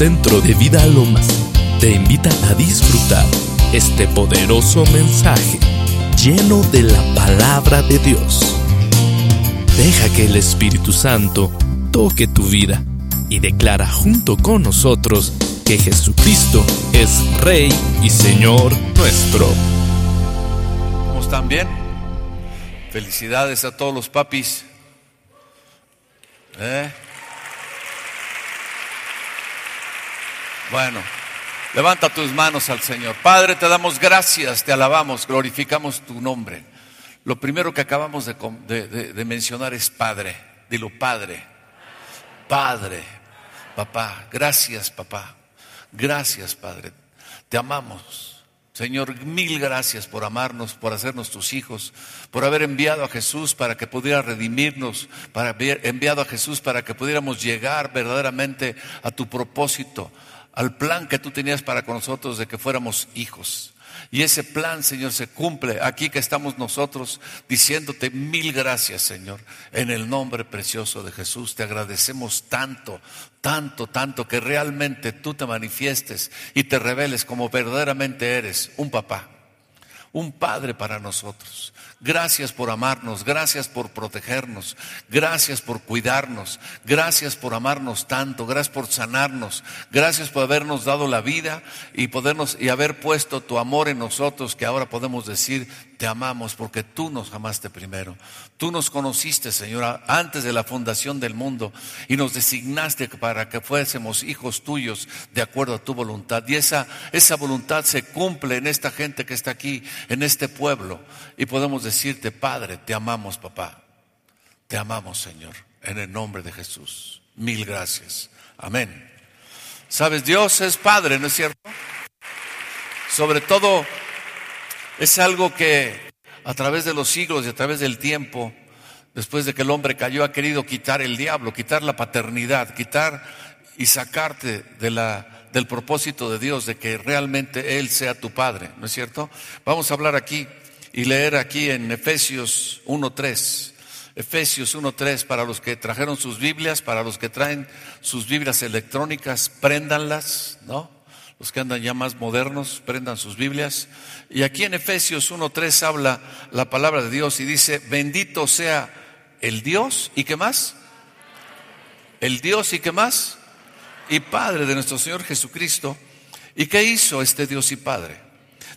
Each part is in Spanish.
Centro de Vida Lomas te invita a disfrutar este poderoso mensaje lleno de la palabra de Dios. Deja que el Espíritu Santo toque tu vida y declara junto con nosotros que Jesucristo es Rey y Señor nuestro. ¿Cómo están bien? Felicidades a todos los papis. ¿Eh? Bueno, levanta tus manos al Señor. Padre, te damos gracias, te alabamos, glorificamos tu nombre. Lo primero que acabamos de, mencionar es Padre. Dilo, Padre. Padre, papá. Gracias, papá. Gracias, Padre. Te amamos. Señor, mil gracias por amarnos, por hacernos tus hijos, por haber enviado a Jesús para que pudiera redimirnos, para haber enviado a Jesús para que pudiéramos llegar verdaderamente a tu propósito, al plan que tú tenías para con nosotros de que fuéramos hijos. Y ese plan, Señor, se cumple aquí que estamos nosotros diciéndote mil gracias, Señor. En el nombre precioso de Jesús te agradecemos tanto, tanto, tanto que realmente tú te manifiestes y te reveles como verdaderamente eres un papá, un padre para nosotros. Gracias por amarnos, gracias por protegernos, gracias por cuidarnos, gracias por amarnos tanto, gracias por sanarnos, gracias por habernos dado la vida y podernos y haber puesto tu amor en nosotros que ahora podemos decir te amamos porque tú nos amaste primero. Tú nos conociste, Señora, antes de la fundación del mundo y nos designaste para que fuésemos hijos tuyos de acuerdo a tu voluntad. Y esa, esa voluntad se cumple en esta gente que está aquí, en este pueblo. Y podemos decirte, Padre, te amamos, papá. Te amamos, Señor, en el nombre de Jesús. Mil gracias. Amén. Sabes, Dios es Padre, ¿no es cierto? Sobre todo es algo que a través de los siglos y a través del tiempo, después de que el hombre cayó, ha querido quitar el diablo, quitar la paternidad, quitar y sacarte del propósito de Dios de que realmente Él sea tu Padre, ¿no es cierto? Vamos a hablar aquí y leer aquí en Efesios 1.3. Efesios 1.3, para los que trajeron sus Biblias, para los que traen sus Biblias electrónicas, préndanlas, ¿no? Los que andan ya más modernos, prendan sus Biblias. Y aquí en Efesios 1.3 habla la palabra de Dios y dice, bendito sea el Dios y qué más? El Dios y qué más? Y Padre de nuestro Señor Jesucristo. ¿Y qué hizo este Dios y Padre?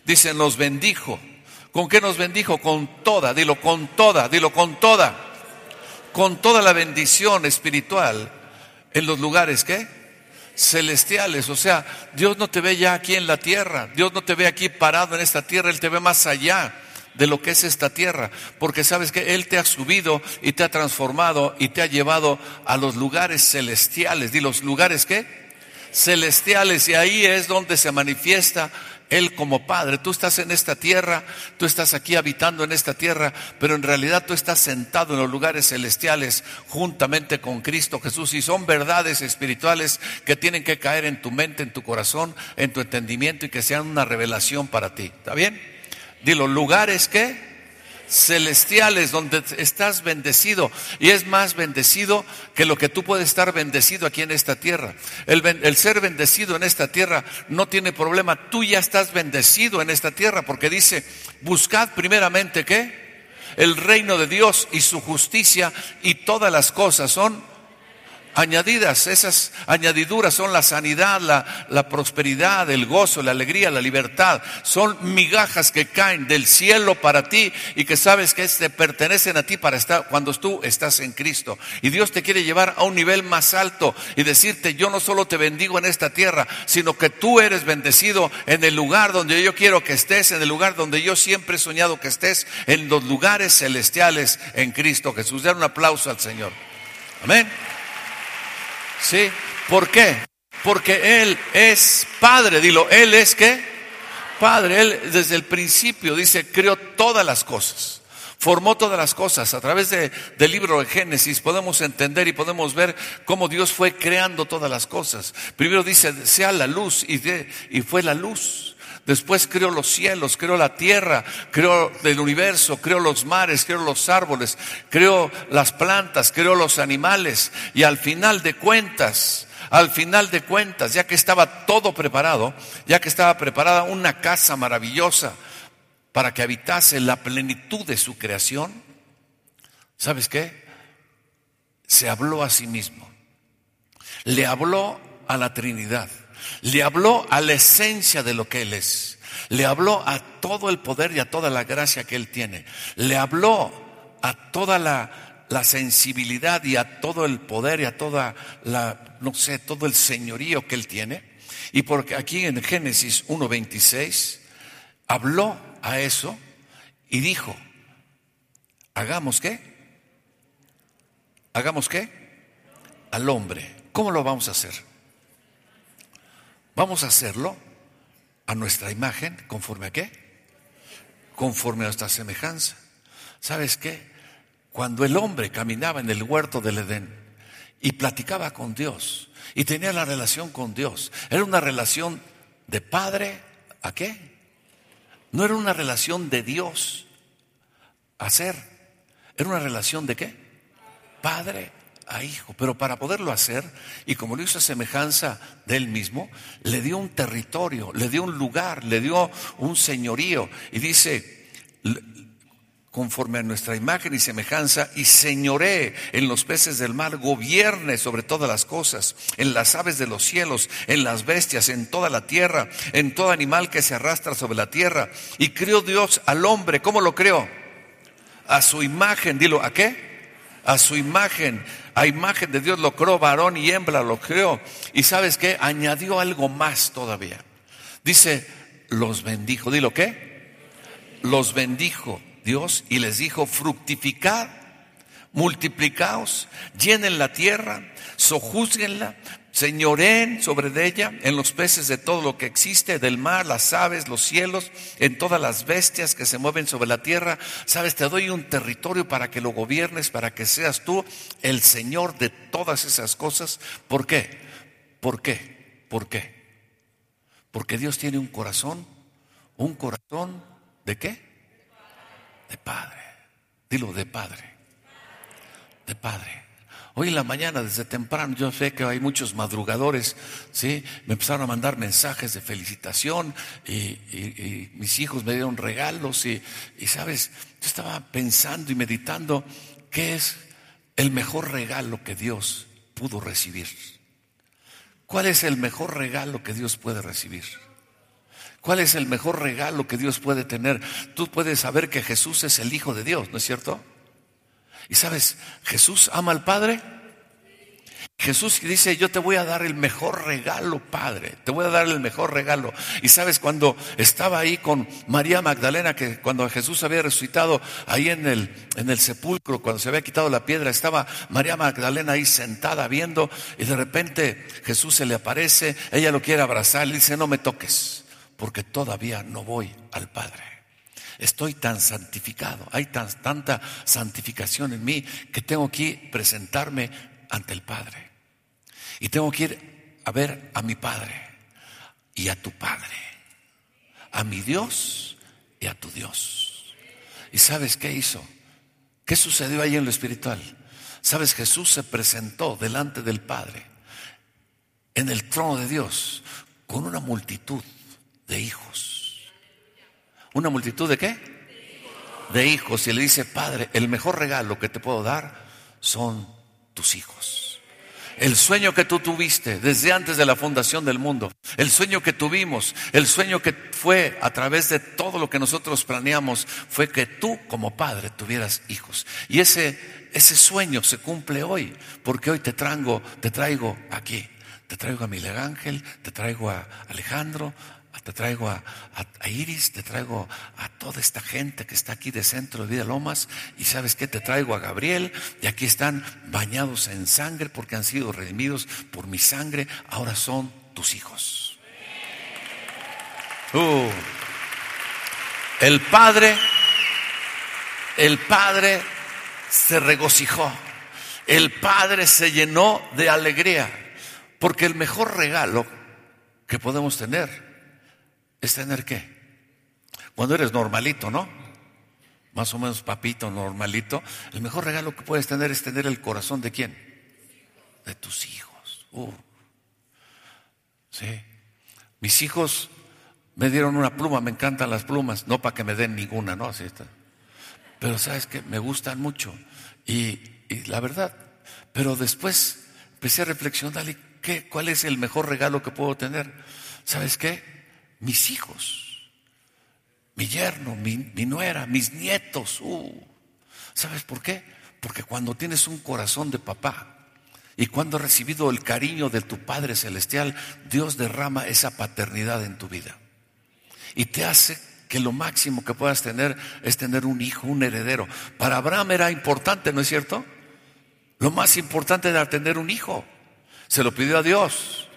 Dice, nos bendijo. ¿Con qué nos bendijo? Con toda, dilo con toda, dilo con toda. Con toda la bendición espiritual en los lugares, ¿qué? Celestiales. O sea, Dios no te ve ya aquí en la tierra, Dios no te ve aquí parado en esta tierra, Él te ve más allá de lo que es esta tierra, porque sabes que Él te ha subido y te ha transformado y te ha llevado a los lugares celestiales. ¿Y los lugares qué? Celestiales. Y ahí es donde se manifiesta él como Padre. Tú estás en esta tierra, tú estás aquí habitando en esta tierra, pero en realidad tú estás sentado en los lugares celestiales juntamente con Cristo Jesús. Y son verdades espirituales que tienen que caer en tu mente, en tu corazón, en tu entendimiento y que sean una revelación para ti. ¿Está bien? Dilo, lugares que celestiales donde estás bendecido y es más bendecido que lo que tú puedes estar bendecido aquí en esta tierra. El, el, ser bendecido en esta tierra no tiene problema, tú ya estás bendecido en esta tierra porque dice, buscad primeramente qué? El reino de Dios y su justicia y todas las cosas son añadidas. Esas añadiduras son la sanidad, la, prosperidad, el gozo, la alegría, la libertad. Son migajas que caen del cielo para ti y que sabes que te pertenecen a ti para estar cuando tú estás en Cristo. Y Dios te quiere llevar a un nivel más alto y decirte, yo no solo te bendigo en esta tierra, sino que tú eres bendecido en el lugar donde yo quiero que estés, en el lugar donde yo siempre he soñado que estés, en los lugares celestiales en Cristo Jesús. Dar un aplauso al Señor. Amén. ¿Sí? ¿Por qué? Porque Él es Padre. Dilo, Él es qué? Padre. Él desde el principio dice, creó todas las cosas. Formó todas las cosas. A través de, del libro de Génesis podemos entender y podemos ver cómo Dios fue creando todas las cosas. Primero dice, sea la luz y, de, y fue la luz. Después creó los cielos, creó la tierra, creó el universo, creó los mares, creó los árboles, creó las plantas, creó los animales. Y al final de cuentas, al final de cuentas, ya que estaba todo preparado, ya que estaba preparada una casa maravillosa para que habitase la plenitud de su creación, ¿sabes qué? Se habló a sí mismo. Le habló a la Trinidad. Le habló a la esencia de lo que Él es. Le habló a todo el poder y a toda la gracia que Él tiene. Le habló a toda la, sensibilidad y a todo el poder y a toda la, no sé, todo el señorío que Él tiene. Y porque aquí en Génesis 1.26 habló a eso y dijo, hagamos qué? ¿Hagamos qué? Al hombre. ¿Cómo lo vamos a hacer? Vamos a hacerlo a nuestra imagen, conforme a qué? Conforme a nuestra semejanza. ¿Sabes qué? Cuando el hombre caminaba en el huerto del Edén y platicaba con Dios y tenía la relación con Dios, era una relación de padre a qué? No era una relación de Dios a ser, era una relación de qué? Padre a hijo. Pero para poderlo hacer, y como lo hizo a semejanza de él mismo, le dio un territorio, le dio un lugar, le dio un señorío. Y dice, conforme a nuestra imagen y semejanza, y señoré en los peces del mar, gobierne sobre todas las cosas, en las aves de los cielos, en las bestias, en toda la tierra, en todo animal que se arrastra sobre la tierra. Y crió Dios al hombre, ¿cómo lo creó? A su imagen, dilo, ¿a qué? A su imagen a imagen de Dios lo creó, varón y hembra lo creó. Y sabes qué? Añadió algo más todavía. Dice, los bendijo. ¿Dilo qué? Los bendijo Dios y les dijo, fructificad, multiplicaos, llenen la tierra, sojúzguenla, señoren sobre ella, en los peces de todo lo que existe, del mar, las aves, los cielos, en todas las bestias que se mueven sobre la tierra. Sabes, te doy un territorio para que lo gobiernes, para que seas tú el Señor de todas esas cosas. ¿Por qué? ¿Por qué? ¿Por qué? Porque Dios tiene un corazón, un corazón de qué? De Padre. Dilo, de Padre. De Padre. Hoy en la mañana, desde temprano, yo sé que hay muchos madrugadores, ¿sí? Me empezaron a mandar mensajes de felicitación y, mis hijos me dieron regalos y, y, ¿sabes? Yo estaba pensando y meditando qué es el mejor regalo que Dios pudo recibir. ¿Cuál es el mejor regalo que Dios puede recibir? ¿Cuál es el mejor regalo que Dios puede tener? Tú puedes saber que Jesús es el Hijo de Dios, ¿no es cierto? Y sabes, Jesús ama al Padre. Jesús dice, yo te voy a dar el mejor regalo, Padre, te voy a dar el mejor regalo. Y sabes, cuando estaba ahí con María Magdalena, que cuando Jesús había resucitado ahí en el, en el sepulcro, cuando se había quitado la piedra, estaba María Magdalena ahí sentada viendo y de repente Jesús se le aparece, ella lo quiere abrazar, le dice, no me toques, porque todavía no voy al Padre. Estoy tan santificado, hay tanta santificación en mí que tengo que presentarme ante el Padre. Y tengo que ir a ver a mi Padre y a tu Padre, a mi Dios y a tu Dios. ¿Y sabes qué hizo? ¿Qué sucedió ahí en lo espiritual? Sabes, Jesús se presentó delante del Padre, en el trono de Dios, con una multitud de hijos ¿Una multitud de qué? De hijos. Y le dice, Padre, el mejor regalo que te puedo dar son tus hijos. El sueño que tú tuviste desde antes de la fundación del mundo, el sueño que tuvimos, el sueño que fue a través de todo lo que nosotros planeamos, fue que tú como padre tuvieras hijos. Y ese, ese sueño se cumple hoy, porque hoy te traigo, te traigo aquí. Te traigo a Miguel Ángel, te traigo a Alejandro, te traigo a, Iris, te traigo a toda esta gente que está aquí de Centro de Vida Lomas, y sabes qué, te traigo a Gabriel, y aquí están bañados en sangre porque han sido redimidos por mi sangre, ahora son tus hijos. Uh. el Padre, el Padre se regocijó, el Padre se llenó de alegría, porque el mejor regalo que podemos tener es tener qué? Cuando eres normalito, ¿no? Más o menos papito, normalito. El mejor regalo que puedes tener es tener el corazón de quién? De tus hijos. Uh, Sí. Mis hijos me dieron una pluma, me encantan las plumas, no para que me den ninguna, ¿no? Así está. Pero sabes que me gustan mucho. Y, la verdad, pero después empecé a reflexionar, ¿qué, ¿cuál es el mejor regalo que puedo tener? ¿Sabes qué? Mis hijos, mi yerno, mi, nuera, mis nietos. Uh. ¿Sabes por qué? Porque cuando tienes un corazón de papá, y cuando has recibido el cariño de tu Padre Celestial, Dios derrama esa paternidad en tu vida. Y te hace que lo máximo que puedas tener es tener un hijo, un heredero. Para Abraham era importante, ¿no es cierto? Lo más importante era tener un hijo. Se lo pidió a Dios.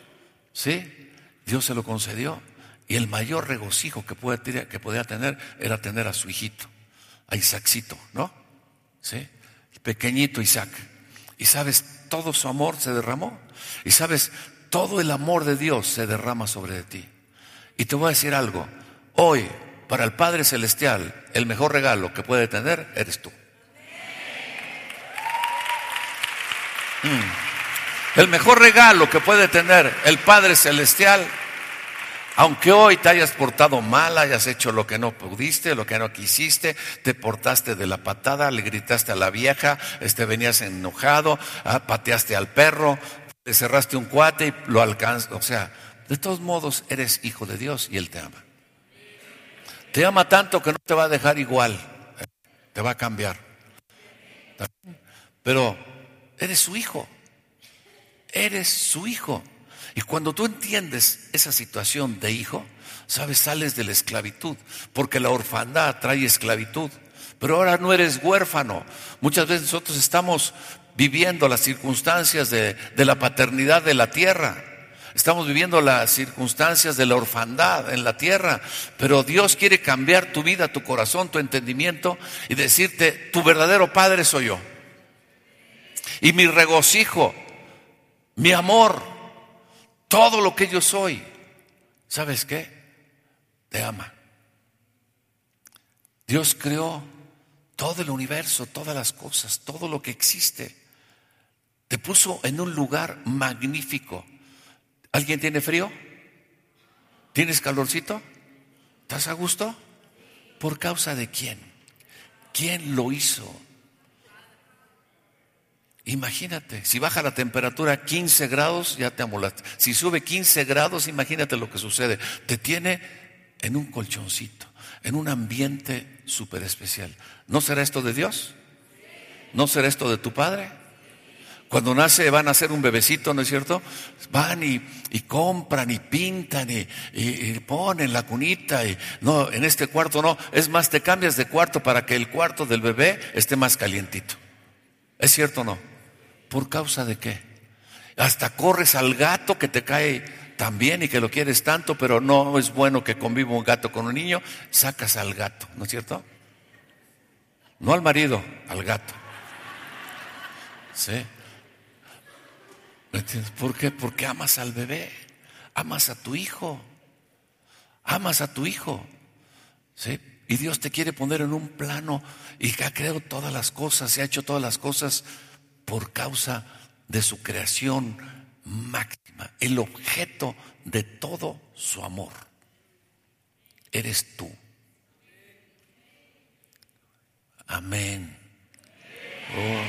¿Sí? Dios se lo concedió. Y el mayor regocijo que, que podía tener era tener a su hijito, a Isaacito, ¿no? ¿Sí? Pequeñito Isaac. Y sabes, todo su amor se derramó. Y sabes, todo el amor de Dios se derrama sobre ti. Y te voy a decir algo. Hoy, para el Padre Celestial, el mejor regalo que puede tener eres tú. Mm. El mejor regalo que puede tener el Padre Celestial, aunque hoy te hayas portado mal, hayas hecho lo que no pudiste, lo que no quisiste, te portaste de la patada, le gritaste a la vieja, este, venías enojado, ah, pateaste al perro, te cerraste un cuate y lo alcanzas. O sea, de todos modos eres hijo de Dios y Él te ama. Te ama tanto que no te va a dejar igual, te va a cambiar. Pero eres su hijo, eres su hijo. Y cuando tú entiendes esa situación de hijo, sabes, sales de la esclavitud, porque la orfandad trae esclavitud. Pero ahora no eres huérfano. Muchas veces nosotros estamos viviendo las circunstancias de, de la paternidad de la tierra. Estamos viviendo las circunstancias de la orfandad en la tierra, pero Dios quiere cambiar tu vida, tu corazón, tu entendimiento y decirte, tu verdadero Padre soy yo. Y mi regocijo, mi amor, todo lo que yo soy, ¿sabes qué? Te ama. Dios creó todo el universo, todas las cosas, todo lo que existe. Te puso en un lugar magnífico ¿Alguien tiene frío? ¿Tienes calorcito? ¿Estás a gusto? ¿Por causa de quién? ¿Quién lo hizo? Imagínate, si baja la temperatura a 15 grados, ya te amolaste. Si sube 15 grados, imagínate lo que sucede. Te tiene en un colchoncito, en un ambiente súper especial. ¿No será esto de Dios? ¿No será esto de tu Padre? Cuando nace, van a hacer un bebecito, ¿no es cierto? Van y, compran y pintan y, ponen la cunita y no, en este cuarto no. Es más, te cambias de cuarto para que el cuarto del bebé esté más calientito. ¿Es cierto o no? ¿Por causa de qué? Hasta corres al gato que te cae también y que lo quieres tanto, pero no es bueno que conviva un gato con un niño, sacas al gato, ¿no es cierto? No al marido, al gato. ¿Sí? ¿Por qué? Porque amas al bebé, amas a tu hijo, amas a tu hijo. ¿sí? Y Dios te quiere poner en un plano y que ha creado todas las cosas, se ha hecho todas las cosas por causa de su creación máxima, el objeto de todo su amor. Eres tú. Amén. Oh.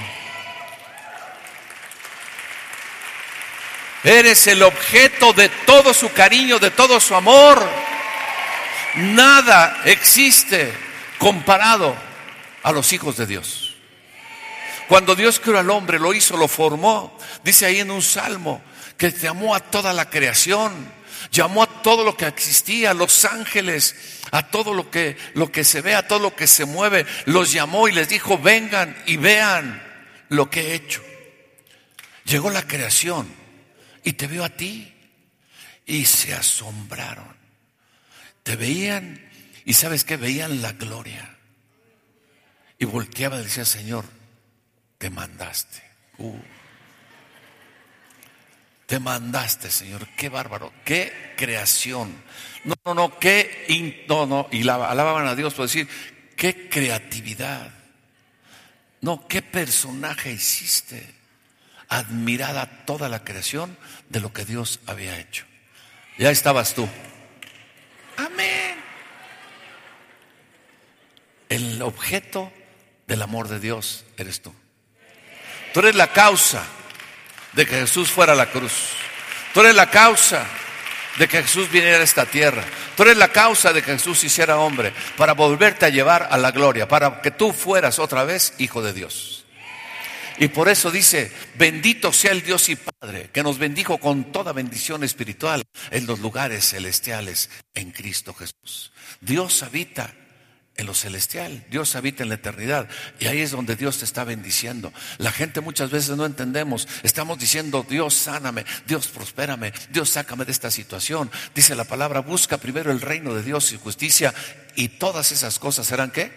Eres el objeto de todo su cariño, de todo su amor. Nada existe comparado a los hijos de Dios. Cuando Dios creó al hombre, lo hizo, lo formó. Dice ahí en un salmo que llamó a toda la creación, llamó a todo lo que existía, a los ángeles, a todo lo que, lo que se ve, a todo lo que se mueve. Los llamó y les dijo, vengan y vean lo que he hecho. Llegó la creación y te veo a ti. Y se asombraron. Te veían y sabes que veían la gloria. Y volteaba y decía, Señor, te mandaste. Uh. te mandaste, Señor. Qué bárbaro. Qué creación. No, no, no. Qué. no, no. Y alababan a Dios por decir, qué creatividad. No, qué personaje hiciste admirada toda la creación de lo que Dios había hecho. Ya estabas tú. Amén. El objeto del amor de Dios eres tú. Tú eres la causa de que Jesús fuera a la cruz. Tú eres la causa de que Jesús viniera a esta tierra. Tú eres la causa de que Jesús hiciera hombre para volverte a llevar a la gloria, para que tú fueras otra vez hijo de Dios. Y por eso dice, bendito sea el Dios y Padre, que nos bendijo con toda bendición espiritual en los lugares celestiales en Cristo Jesús. Dios habita en lo celestial, Dios habita en la eternidad y ahí es donde Dios te está bendiciendo. La gente muchas veces no entendemos, estamos diciendo, Dios sáname, Dios prospérame, Dios sácame de esta situación. Dice la palabra, busca primero el reino de Dios y justicia y todas esas cosas serán qué?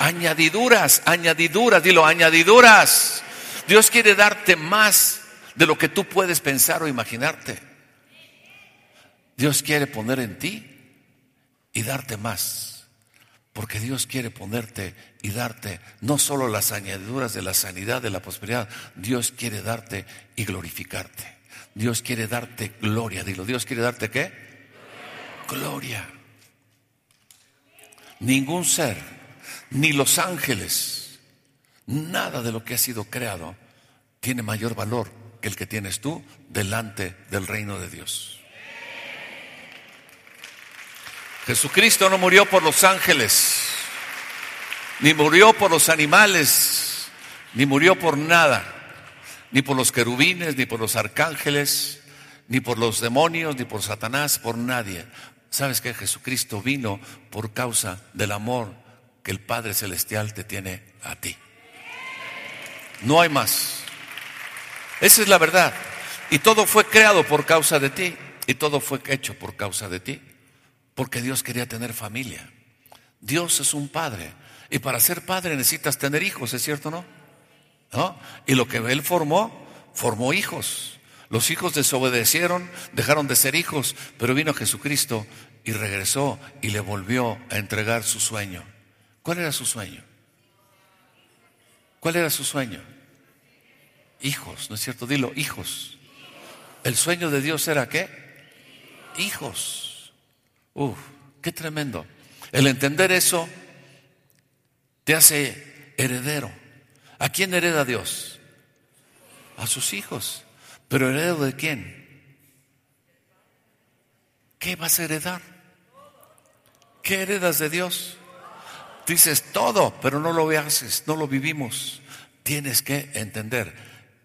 Añadiduras, añadiduras, dilo, añadiduras. Dios quiere darte más de lo que tú puedes pensar o imaginarte. Dios quiere poner en ti y darte más. Porque Dios quiere ponerte y darte no solo las añadiduras de la sanidad, de la prosperidad, Dios quiere darte y glorificarte. Dios quiere darte gloria, dilo, Dios quiere darte qué? Gloria. Ningún ser, ni los ángeles, nada de lo que ha sido creado tiene mayor valor que el que tienes tú delante del reino de Dios. Jesucristo no murió por los ángeles, ni murió por los animales, ni murió por nada, ni por los querubines, ni por los arcángeles, ni por los demonios, ni por Satanás, por nadie. ¿Sabes que Jesucristo vino por causa del amor que el Padre Celestial te tiene a ti? No hay más. Esa es la verdad. Y todo fue creado por causa de ti. Y todo fue hecho por causa de ti. Porque Dios quería tener familia. Dios es un padre. Y para ser padre necesitas tener hijos, ¿es cierto o no? ¿No? Y lo que Él formó, formó hijos. Los hijos desobedecieron, dejaron de ser hijos, pero vino Jesucristo y regresó y le volvió a entregar su sueño. ¿Cuál era su sueño? ¿Cuál era su sueño? Hijos, ¿no es cierto? Dilo, hijos. El sueño de Dios era qué? Hijos. Uf, qué tremendo. El entender eso te hace heredero. ¿A quién hereda Dios? A sus hijos. ¿Pero heredero de quién? ¿Qué vas a heredar? ¿Qué heredas de Dios? Dices todo, pero no lo haces, no lo vivimos. Tienes que entender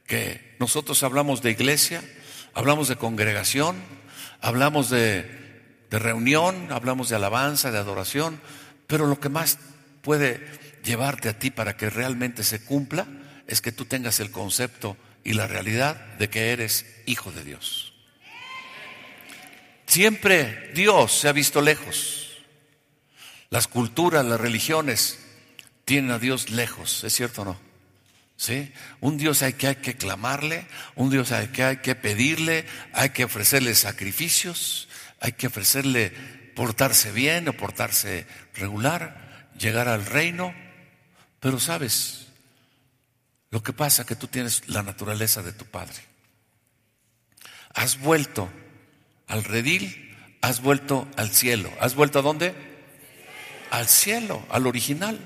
que nosotros hablamos de iglesia, hablamos de congregación, hablamos de de reunión, hablamos de alabanza, de adoración, pero lo que más puede llevarte a ti para que realmente se cumpla es que tú tengas el concepto y la realidad de que eres hijo de Dios. Siempre Dios se ha visto lejos. Las culturas, las religiones tienen a Dios lejos, ¿es cierto o no? ¿Sí? Un Dios hay que, hay que clamarle, un Dios hay que, hay que pedirle, hay que ofrecerle sacrificios, hay que ofrecerle portarse bien o portarse regular, llegar al reino, pero sabes, lo que pasa es que tú tienes la naturaleza de tu padre. Has vuelto al redil, has vuelto al cielo. ¿Has vuelto a dónde? Al cielo, al original.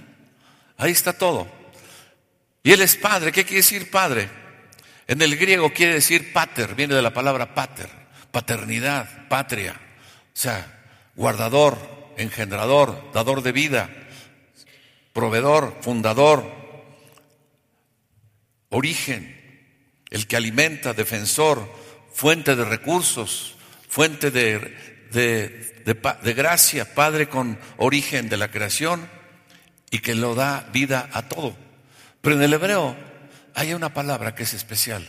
Ahí está todo. Y él es padre. ¿Qué quiere decir padre? En el griego quiere decir pater, viene de la palabra pater, paternidad, patria. O sea, guardador, engendrador, dador de vida, proveedor, fundador, origen, el que alimenta, defensor, fuente de recursos, fuente de, de, gracia, Padre con origen de la creación y que lo da vida a todo. Pero en el hebreo hay una palabra que es especial.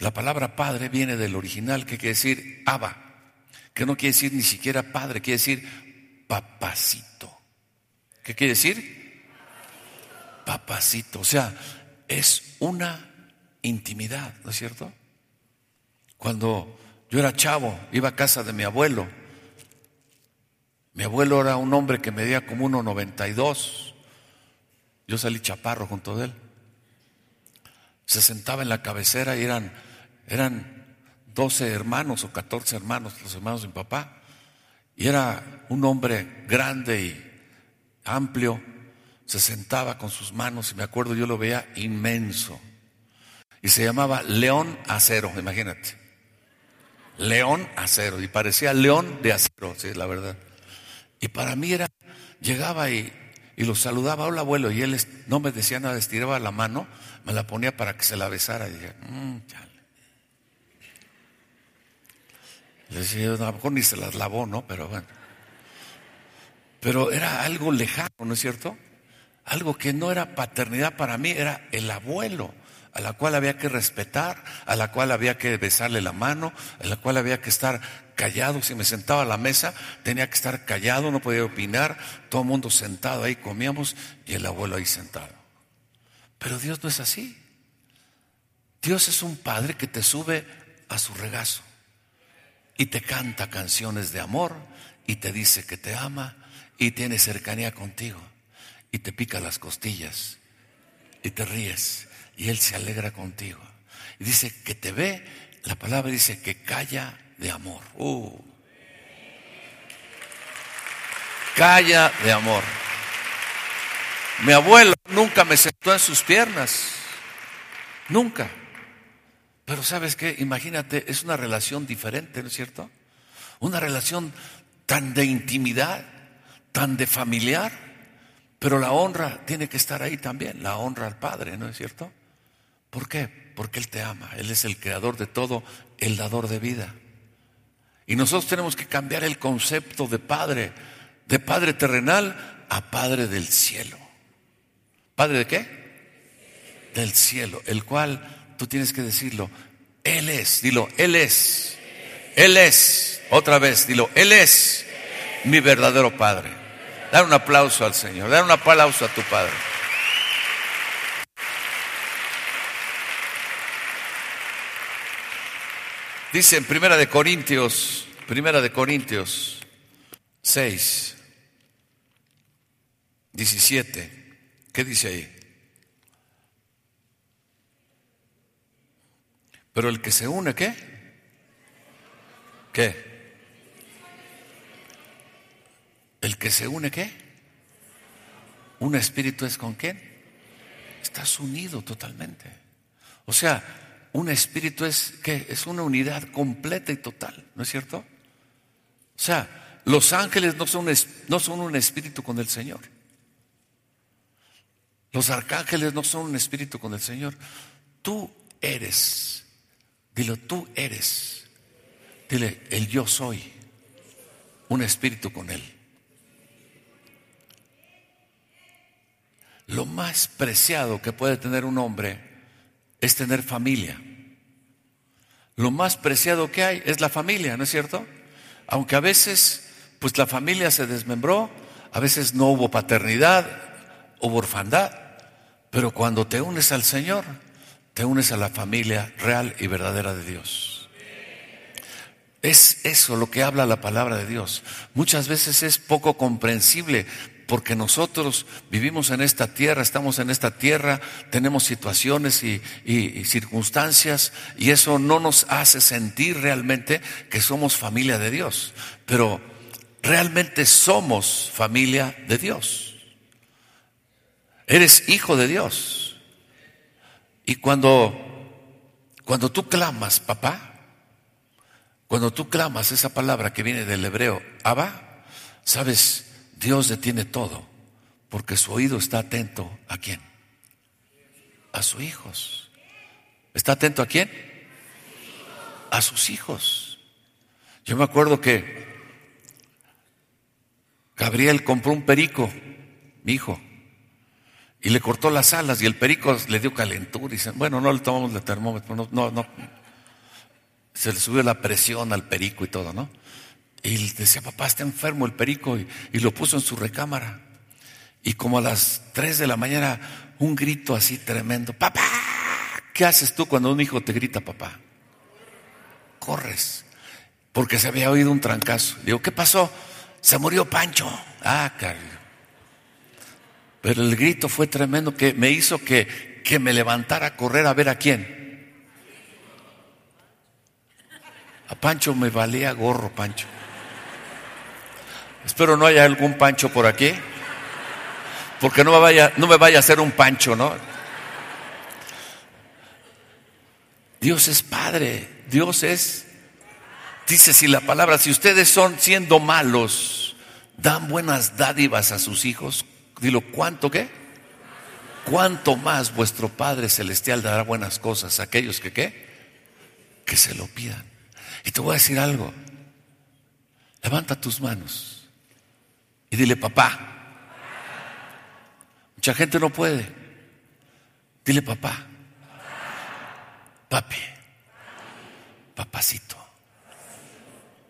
La palabra Padre viene del original que quiere decir Abba que no quiere decir ni siquiera padre, quiere decir papacito. ¿Qué quiere decir? Papacito. O sea, es una intimidad, ¿no es cierto? Cuando yo era chavo, iba a casa de mi abuelo. Mi abuelo era un hombre que medía como 1,92. Yo salí chaparro junto de él. Se sentaba en la cabecera y eran, eran 12 hermanos o 14 hermanos, los hermanos de mi papá. Y era un hombre grande y amplio. Se sentaba con sus manos y me acuerdo yo lo veía inmenso. Y se llamaba León Acero, imagínate. León Acero. Y parecía León de Acero, sí, la verdad. Y para mí era, llegaba y, y lo saludaba, hola abuelo, y él no me decía nada, estiraba la mano, me la ponía para que se la besara. Y dije, mmm, Le decía, a lo mejor ni se las lavó, ¿no? Pero bueno. Pero era algo lejano, ¿no es cierto? Algo que no era paternidad para mí, era el abuelo, a la cual había que respetar, a la cual había que besarle la mano, a la cual había que estar callado. Si me sentaba a la mesa, tenía que estar callado, no podía opinar, todo el mundo sentado ahí, comíamos y el abuelo ahí sentado. Pero Dios no es así. Dios es un padre que te sube a su regazo y te canta canciones de amor y te dice que te ama y tiene cercanía contigo y te pica las costillas y te ríes y Él se alegra contigo. Y dice que te ve, la palabra dice que calla de amor. Uh. Calla de amor. Mi abuelo nunca me sentó en sus piernas. Nunca. Pero sabes qué, imagínate, es una relación diferente, ¿no es cierto? Una relación tan de intimidad, tan de familiar, pero la honra tiene que estar ahí también, la honra al Padre, ¿no es cierto? ¿Por qué? Porque Él te ama, Él es el creador de todo, el dador de vida. Y nosotros tenemos que cambiar el concepto de Padre, de Padre terrenal a Padre del cielo. ¿Padre de qué? Del cielo, el cual tú tienes que decirlo. Él es, dilo, Él es. Él es. Otra vez, dilo, Él es mi verdadero Padre. Dar un aplauso al Señor, dar un aplauso a tu Padre. Dice en Primera de Corintios, Primera de Corintios 6, 17. ¿Qué dice ahí? Pero el que se une, ¿qué? ¿Qué? El que se une, ¿qué? Un espíritu es con quién? Estás unido totalmente. O sea, un espíritu es ¿qué? Es una unidad completa y total, ¿no es cierto? O sea, los ángeles no son, no son un espíritu con el Señor. Los arcángeles no son un espíritu con el Señor. Tú eres Dilo, tú eres. Dile, el yo soy. Un espíritu con él. Lo más preciado que puede tener un hombre es tener familia. Lo más preciado que hay es la familia, ¿no es cierto? Aunque a veces, pues la familia se desmembró, a veces no hubo paternidad, hubo orfandad, pero cuando te unes al Señor, te unes a la familia real y verdadera de Dios. Es eso lo que habla la palabra de Dios. Muchas veces es poco comprensible porque nosotros vivimos en esta tierra, estamos en esta tierra, tenemos situaciones y, circunstancias y eso no nos hace sentir realmente que somos familia de Dios. Pero realmente somos familia de Dios. Eres hijo de Dios. Y cuando, cuando tú clamas, papá, cuando tú clamas esa palabra que viene del hebreo, Abba, sabes, Dios detiene todo, porque su oído está atento a quién? A sus hijos. ¿Está atento a quién? A sus hijos. Yo me acuerdo que Gabriel compró un perico, mi hijo, y le cortó las alas y el perico le dio calentura. Y dice, bueno, no le tomamos el termómetro, no, no, no. Se le subió la presión al perico y todo, ¿no? Y decía, papá, está enfermo el perico y, lo puso en su recámara. Y como a las 3 de la mañana, un grito así tremendo, papá, ¿qué haces tú cuando un hijo te grita, papá? Corres, porque se había oído un trancazo. Digo, ¿qué pasó? Se murió Pancho. Ah, cariño. Pero el grito fue tremendo que me hizo que, que me levantara a correr a ver a quién. A Pancho me valía gorro, Pancho. Espero no haya algún Pancho por aquí. Porque no me vaya, no me vaya a hacer un Pancho, ¿no? Dios es Padre. Dios es. Dice si la palabra, si ustedes son siendo malos, dan buenas dádivas a sus hijos, dilo, ¿cuánto qué? ¿Cuánto más vuestro Padre Celestial dará buenas cosas a aquellos que qué? Que se lo pidan. Y te voy a decir algo. Levanta tus manos y dile, papá. Mucha gente no puede. Dile, papá. Papi. Papacito.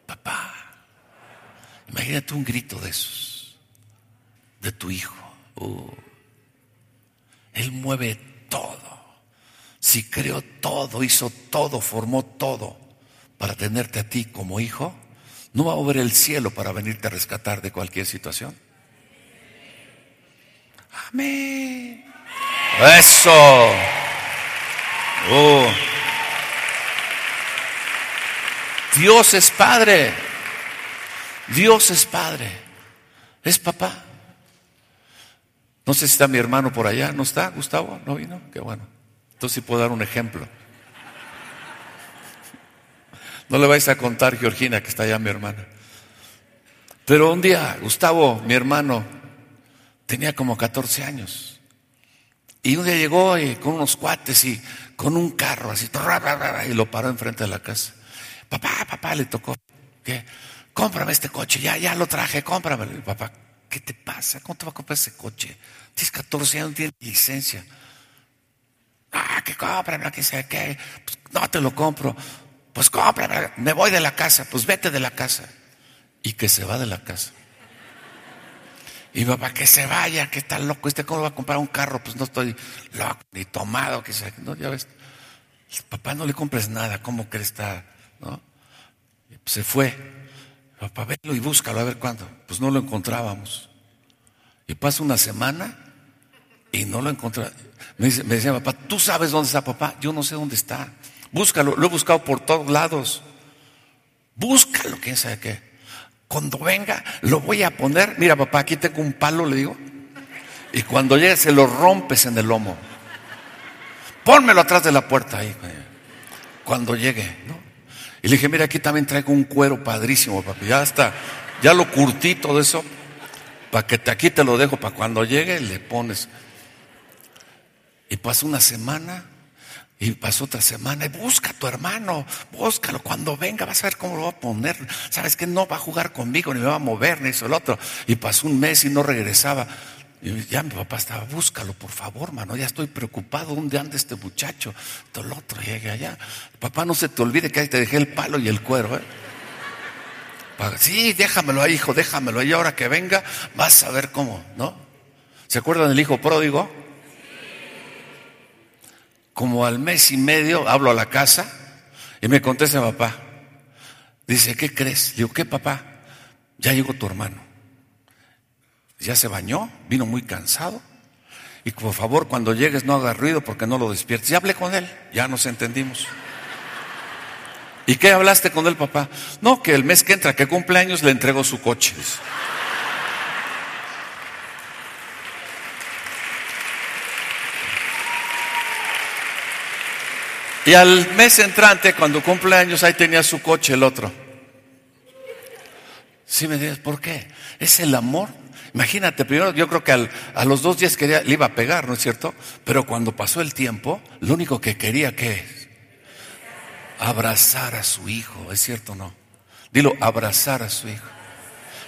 Papá. Imagínate un grito de esos. De tu hijo. Uh. Él mueve todo. Si creó todo, hizo todo, formó todo para tenerte a ti como hijo, no va a mover el cielo para venirte a rescatar de cualquier situación. Amén. Eso. Uh. Dios es Padre. Dios es Padre. Es papá. No sé si está mi hermano por allá. ¿No está, Gustavo? ¿No vino? Qué bueno. Entonces sí puedo dar un ejemplo. No le vais a contar, Georgina, que está allá mi hermana. Pero un día, Gustavo, mi hermano, tenía como 14 años. Y un día llegó y, con unos cuates y con un carro así, y lo paró enfrente de la casa. Papá, papá, le tocó. ¿Qué? Cómprame este coche, ya, ya lo traje, cómpramelo. El papá, ¿qué te pasa? ¿Cómo te va a comprar ese coche? Tienes 14 años, tienes licencia. Ah, que cómprame, que sea qué. Pues, no te lo compro. Pues cómprame, me voy de la casa. Pues vete de la casa. Y que se va de la casa. Y papá, que se vaya, que está loco. ¿Este cómo va a comprar un carro? Pues no estoy loco, ni tomado, que sea. No, ya ves. Papá, no le compres nada. ¿Cómo que está? ¿No? Se fue. Papá, velo y búscalo a ver cuándo. Pues no lo encontrábamos. Y pasa una semana y no lo encontré. Me, dice, me decía papá, ¿tú sabes dónde está papá? Yo no sé dónde está. Búscalo, lo he buscado por todos lados. Búscalo, quién sabe qué. Cuando venga, lo voy a poner. Mira, papá, aquí tengo un palo, le digo. Y cuando llegue, se lo rompes en el lomo. Pónmelo atrás de la puerta ahí. Cuando llegue, ¿no? Y le dije, mira, aquí también traigo un cuero padrísimo, papi. Ya está, ya lo curtí todo eso para que aquí te lo dejo, para cuando llegue le pones. Y pasó una semana, y pasó otra semana, y busca a tu hermano, búscalo, cuando venga vas a ver cómo lo va a poner. Sabes que no va a jugar conmigo, ni me va a mover, ni eso, el otro. Y pasó un mes y no regresaba. Y ya mi papá estaba, búscalo, por favor, mano, ya estoy preocupado, ¿dónde anda este muchacho? Todo el otro llegue allá. Papá, no se te olvide que ahí te dejé el palo y el cuero, ¿eh? Sí, déjamelo ahí, hijo, déjamelo ahí. Ahora que venga, vas a ver cómo, ¿no? ¿Se acuerdan del hijo pródigo? Como al mes y medio hablo a la casa y me contesta papá. Dice, ¿qué crees? Digo, ¿qué papá? Ya llegó tu hermano. Ya se bañó, vino muy cansado. Y por favor, cuando llegues no hagas ruido porque no lo despiertes. Ya hablé con él, ya nos entendimos. ¿Y qué hablaste con el papá? No, que el mes que entra, que cumpleaños, le entrego su coche. Y al mes entrante, cuando cumpleaños, ahí tenía su coche el otro. Sí me dices, ¿por qué? Es el amor. Imagínate, primero yo creo que a los dos días quería, le iba a pegar, ¿no es cierto? Pero cuando pasó el tiempo, lo único que quería que abrazar a su hijo, ¿es cierto o no? Dilo, abrazar a su hijo.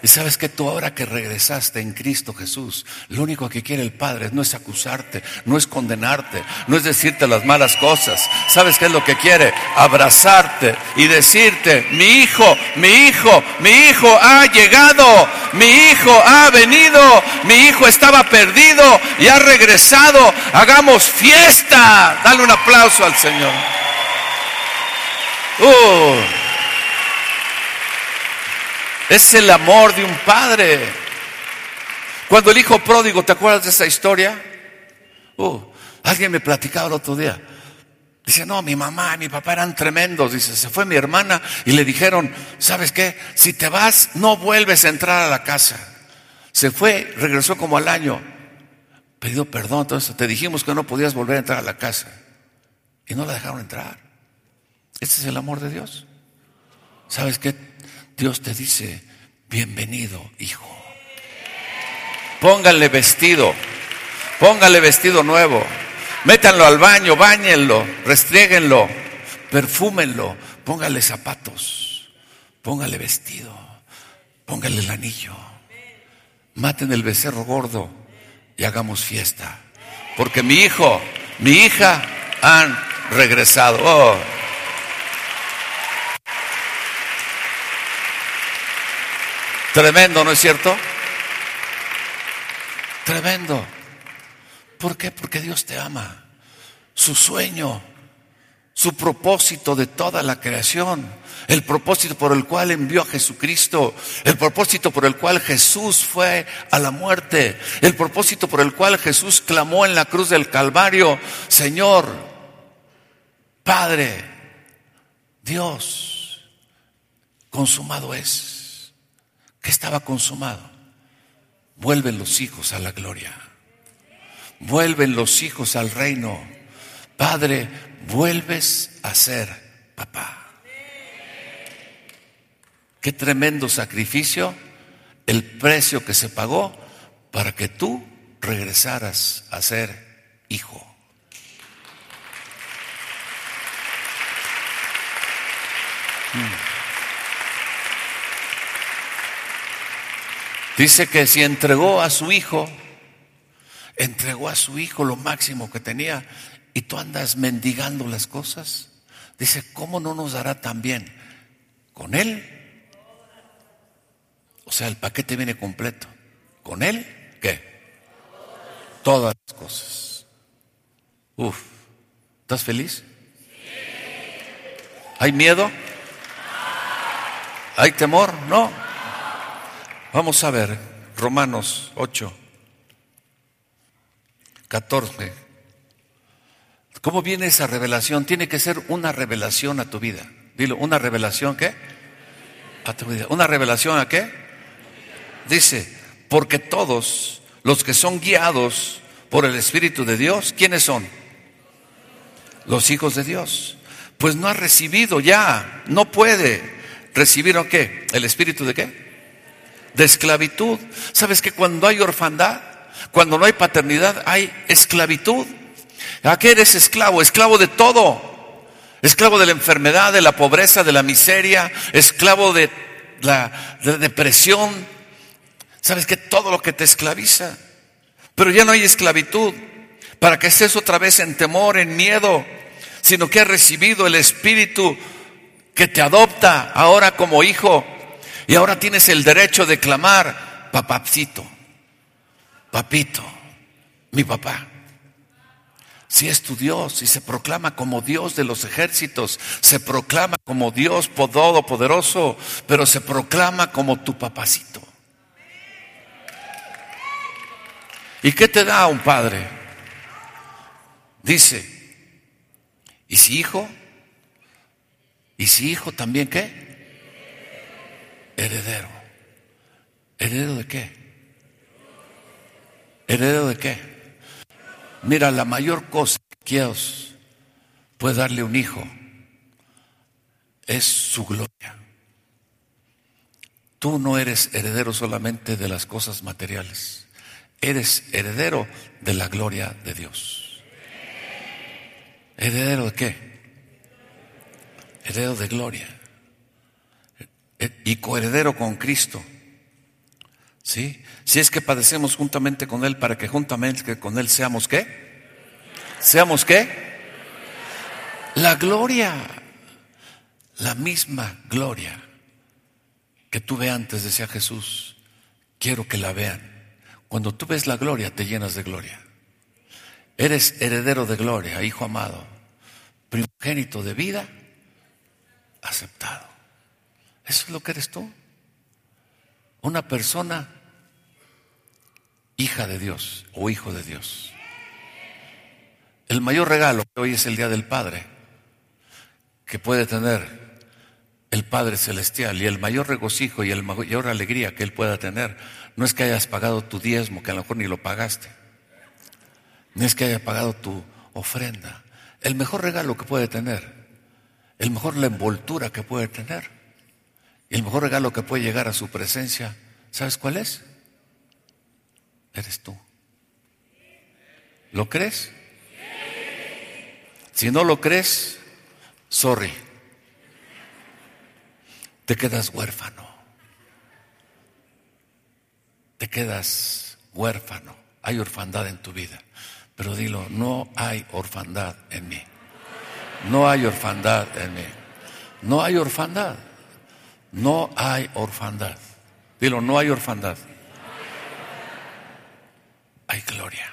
Y sabes que tú ahora que regresaste en Cristo Jesús, lo único que quiere el Padre no es acusarte, no es condenarte, no es decirte las malas cosas. ¿Sabes qué es lo que quiere? Abrazarte y decirte, mi hijo, mi hijo, mi hijo ha llegado, mi hijo ha venido, mi hijo estaba perdido y ha regresado. Hagamos fiesta. Dale un aplauso al Señor. Uh. Es el amor de un padre. Cuando el hijo pródigo, ¿te acuerdas de esa historia? Uh, alguien me platicaba el otro día. Dice, no, mi mamá y mi papá eran tremendos. Dice, se fue mi hermana y le dijeron, ¿sabes qué? Si te vas, no vuelves a entrar a la casa. Se fue, regresó como al año. Pidió perdón, entonces te dijimos que no podías volver a entrar a la casa. Y no la dejaron entrar. Este es el amor de Dios. ¿Sabes qué? Dios te dice, bienvenido, hijo. Póngale vestido, póngale vestido nuevo. Métanlo al baño, bañenlo, restriéguenlo, perfúmenlo, póngale zapatos, póngale vestido, póngale el anillo. Maten el becerro gordo y hagamos fiesta. Porque mi hijo, mi hija han regresado. Oh. Tremendo, ¿no es cierto? Tremendo. ¿Por qué? Porque Dios te ama. Su sueño, su propósito de toda la creación, el propósito por el cual envió a Jesucristo, el propósito por el cual Jesús fue a la muerte, el propósito por el cual Jesús clamó en la cruz del Calvario, Señor, Padre, Dios, consumado es. ¿Qué estaba consumado? Vuelven los hijos a la gloria vuelven los hijos al reino. Padre, vuelves a ser papá. Qué tremendo sacrificio, el precio que se pagó para que tú regresaras a ser hijo. Mm. Dice que si entregó a su hijo, entregó a su hijo lo máximo que tenía y tú andas mendigando las cosas. Dice, ¿cómo no nos dará también con él? O sea, el paquete viene completo. ¿Con él? ¿Qué? Todas las cosas. Uf, ¿estás feliz? ¿Hay miedo? ¿Hay temor? No. Vamos a ver, Romanos 8. 14. ¿Cómo viene esa revelación? Tiene que ser una revelación a tu vida. Dilo, ¿una revelación qué? A tu vida. ¿Una revelación a qué? Dice, porque todos los que son guiados por el Espíritu de Dios, ¿quiénes son? Los hijos de Dios. Pues no ha recibido ya, no puede recibir o qué? ¿El Espíritu de qué? De esclavitud. ¿Sabes que cuando hay orfandad, cuando no hay paternidad, hay esclavitud. ¿A qué eres esclavo? Esclavo de todo. Esclavo de la enfermedad, de la pobreza, de la miseria, esclavo de la depresión. ¿Sabes que Todo lo que te esclaviza. Pero ya no hay esclavitud para que estés otra vez en temor, en miedo, sino que has recibido el Espíritu que te adopta ahora como hijo y ahora tienes el derecho de clamar, papacito papito, mi papá. Si es tu Dios y se proclama como Dios de los ejércitos, se proclama como Dios todopoderoso, pero se proclama como tu papacito. ¿Y qué te da un padre? Dice, ¿y si hijo? ¿Y si hijo también qué? Heredero. ¿Heredero de qué? ¿Heredero de qué? Mira, la mayor cosa que Dios puede darle un hijo es su gloria. Tú no eres heredero solamente de las cosas materiales, eres heredero de la gloria de Dios. ¿Heredero de qué? Heredero de gloria. Y coheredero con Cristo. ¿Sí? Si es que padecemos juntamente con Él para que juntamente con Él seamos qué? ¿Seamos qué? La gloria, la misma gloria que tuve antes, decía Jesús, quiero que la vean. Cuando tú ves la gloria, te llenas de gloria. Eres heredero de gloria, hijo amado, primogénito de vida, aceptado. Eso es lo que eres tú. Una persona hija de Dios o hijo de Dios. El mayor regalo que hoy es el Día del Padre que puede tener el Padre Celestial y el mayor regocijo y el mayor alegría que Él pueda tener no es que hayas pagado tu diezmo, que a lo mejor ni lo pagaste, no es que haya pagado tu ofrenda. El mejor regalo que puede tener, el mejor la envoltura que puede tener, el mejor regalo que puede llegar a su presencia, ¿sabes cuál es? Eres tú. ¿Lo crees? Si no lo crees, sorry. Te quedas huérfano. Te quedas huérfano. Hay orfandad en tu vida. Pero dilo, no hay orfandad en mí. No hay orfandad en mí. No hay orfandad. No hay orfandad. Dilo, no hay orfandad. Hay gloria.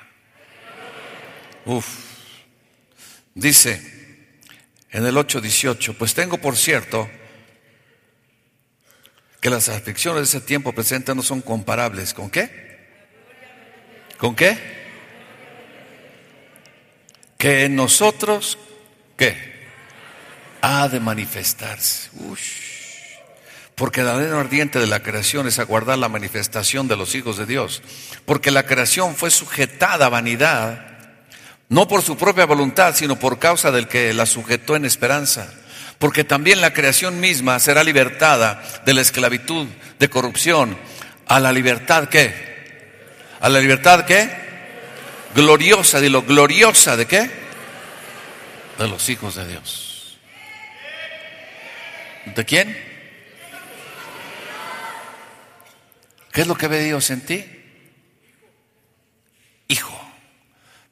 Uf. Dice en el 8:18, pues tengo por cierto que las aflicciones de ese tiempo presente no son comparables. ¿Con qué? ¿Con qué? Que en nosotros, ¿qué? Ha de manifestarse. Porque la arena ardiente de la creación es aguardar la manifestación de los hijos de Dios. Porque la creación fue sujetada a vanidad no por su propia voluntad, sino por causa del que la sujetó en esperanza. Porque también la creación misma será libertada de la esclavitud, de corrupción, a la libertad qué? ¿A la libertad qué? Gloriosa, dilo, gloriosa de qué? De los hijos de Dios. ¿De quién? ¿Qué es lo que ve Dios en ti? Hijo.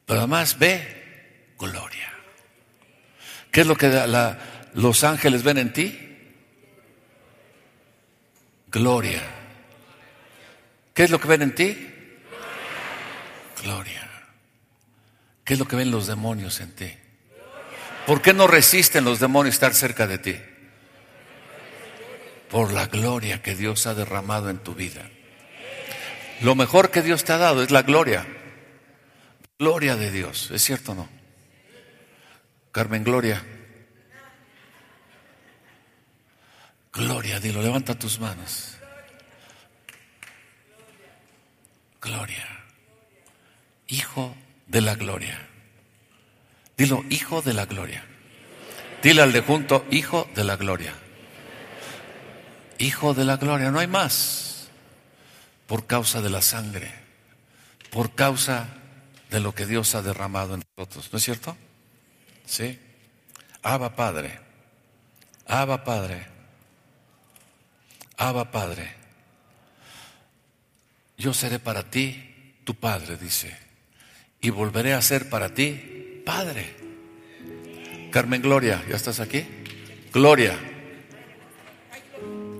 Pero además ve gloria. ¿Qué es lo que los ángeles ven en ti? Gloria. ¿Qué es lo que ven en ti? Gloria. ¿Qué es lo que ven los demonios en ti? ¿Por qué no resisten los demonios estar cerca de ti? Por la gloria que Dios ha derramado en tu vida. Lo mejor que Dios te ha dado es la gloria. Gloria de Dios, ¿es cierto o no? Carmen, gloria. Gloria, dilo, levanta tus manos. Gloria. Hijo de la gloria. Dilo, hijo de la gloria. Dile al de junto, hijo de la gloria. Hijo de la gloria, no hay más. Por causa de la sangre. Por causa de lo que Dios ha derramado en nosotros. ¿No es cierto? Sí. Abba Padre. Abba Padre. Abba Padre. Yo seré para ti tu Padre, dice. Y volveré a ser para ti Padre. Carmen Gloria, ¿ya estás aquí? Gloria.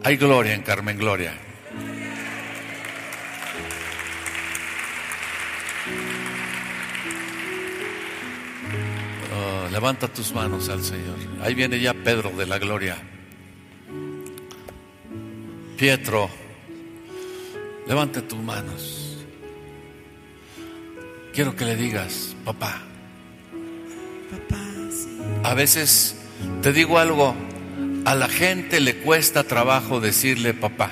Hay gloria en Carmen Gloria. Levanta tus manos al Señor. Ahí viene ya Pedro de la gloria. Pietro, levante tus manos. Quiero que le digas, papá. A veces te digo algo, a la gente le cuesta trabajo decirle papá.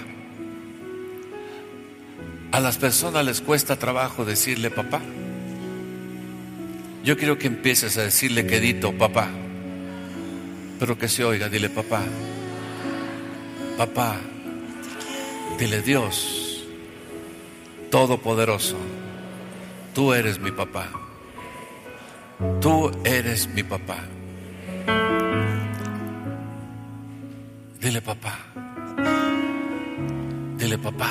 A las personas les cuesta trabajo decirle papá. Yo quiero que empieces a decirle quedito, papá. Pero que se oiga, dile papá. Papá, dile Dios, Todopoderoso, tú eres mi papá. Tú eres mi papá. Dile papá. Dile papá.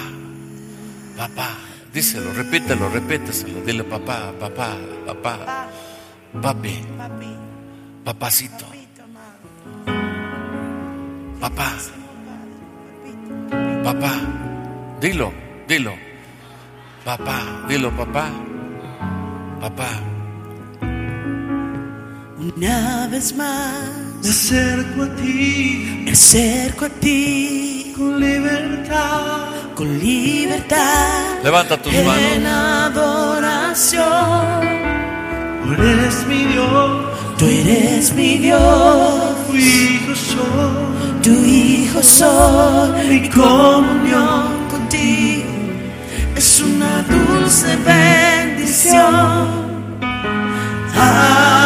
Papá. Díselo, repítelo, repíteselo. Dile papá, papá, papá. Papi. Papacito. Papá. Papá. Dilo, dilo. Papá, dilo, papá. Papá. Una vez más. Me acerco a ti. Me acerco a ti. Con libertad. Con libertad. Levanta tus manos. En adoración. Tú eres mi Dios. Tú eres mi Dios. Tu Hijo soy. tu hijo soy. Mi comunión contigo es una dulce bendición. Abba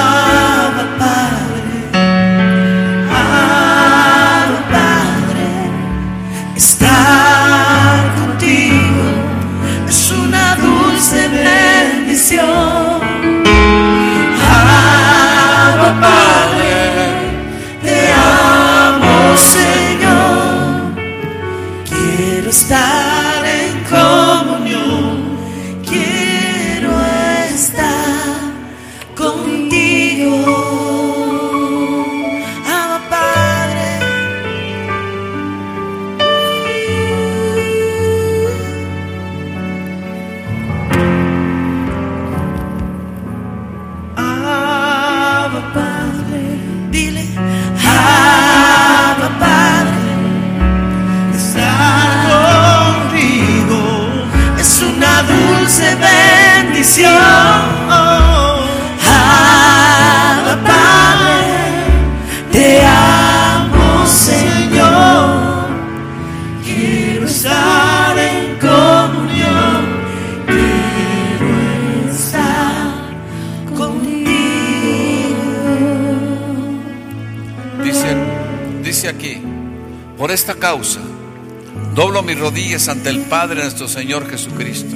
Padre, te amo Señor, quiero estar en comunión, quiero estar contigo. Dice, dice aquí, por esta causa, doblo mis rodillas ante el Padre nuestro Señor Jesucristo,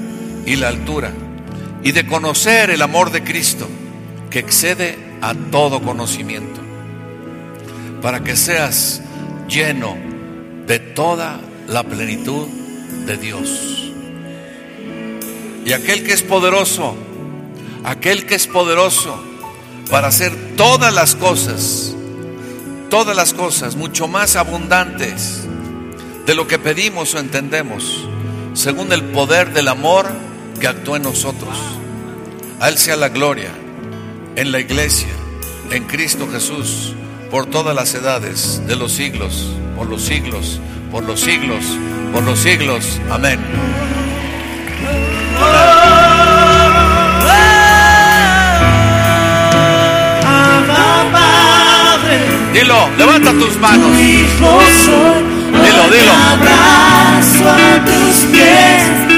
y la altura, y de conocer el amor de Cristo, que excede a todo conocimiento, para que seas lleno de toda la plenitud de Dios. Y aquel que es poderoso, aquel que es poderoso para hacer todas las cosas, todas las cosas mucho más abundantes de lo que pedimos o entendemos, según el poder del amor que actúa en nosotros. A Él sea la gloria en la iglesia, en Cristo Jesús, por todas las edades de los siglos, por los siglos, por los siglos, por los siglos. Amén. Dilo, levanta tus manos. Dilo, dilo. Abrazo a tus pies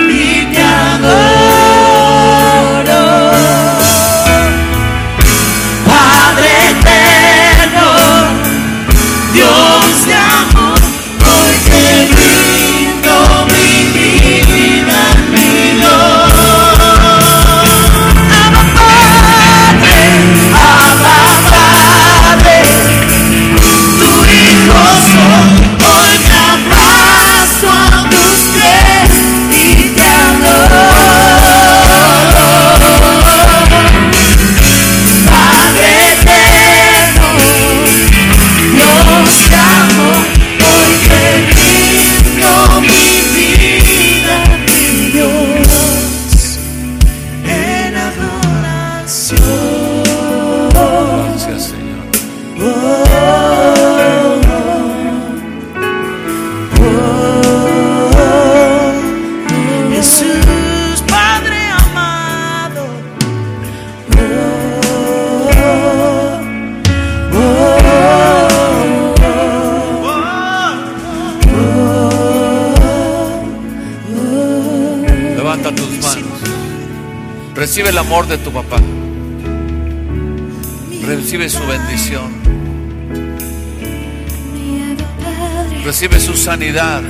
Padre.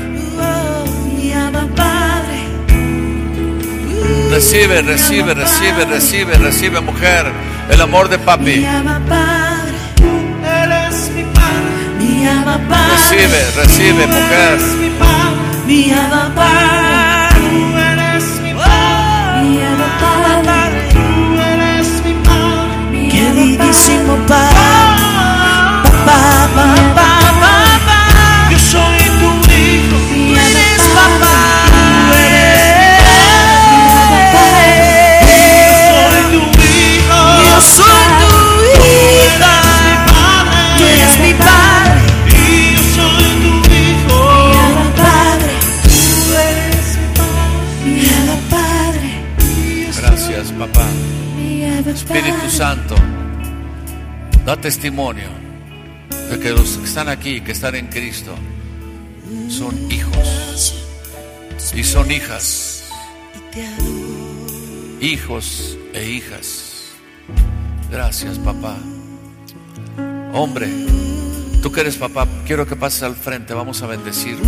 Recibe, recibe, recibe, recibe, recibe, mujer, el amor de Mi papi. Abba Padre, eres mi Padre, mi Abba Padre. Recibe, recibe, mujer. eres mi Padre, Mi Abba Padre. Están aquí, que están en Cristo, son hijos y son hijas, hijos e hijas. Gracias, papá. Hombre, tú que eres papá, quiero que pases al frente, vamos a bendecirte.